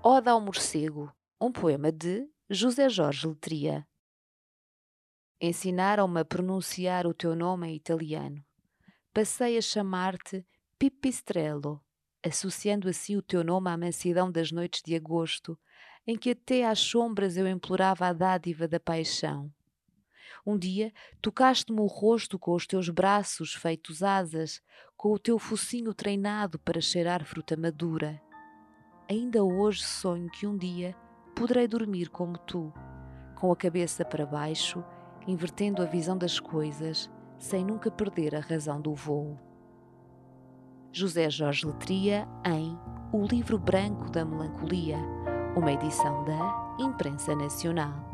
Oda ao Morcego, um poema de José Jorge Letria. Ensinaram-me a pronunciar o teu nome em italiano. Passei a chamar-te Pipistrello, associando assim o teu nome à mansidão das noites de agosto, em que até às sombras eu implorava a dádiva da paixão. Um dia tocaste-me o rosto com os teus braços feitos asas, com o teu focinho treinado para cheirar fruta madura. Ainda hoje sonho que um dia poderei dormir como tu, com a cabeça para baixo, invertendo a visão das coisas, sem nunca perder a razão do voo. José Jorge Letria em O Livro Branco da Melancolia, uma edição da Imprensa Nacional.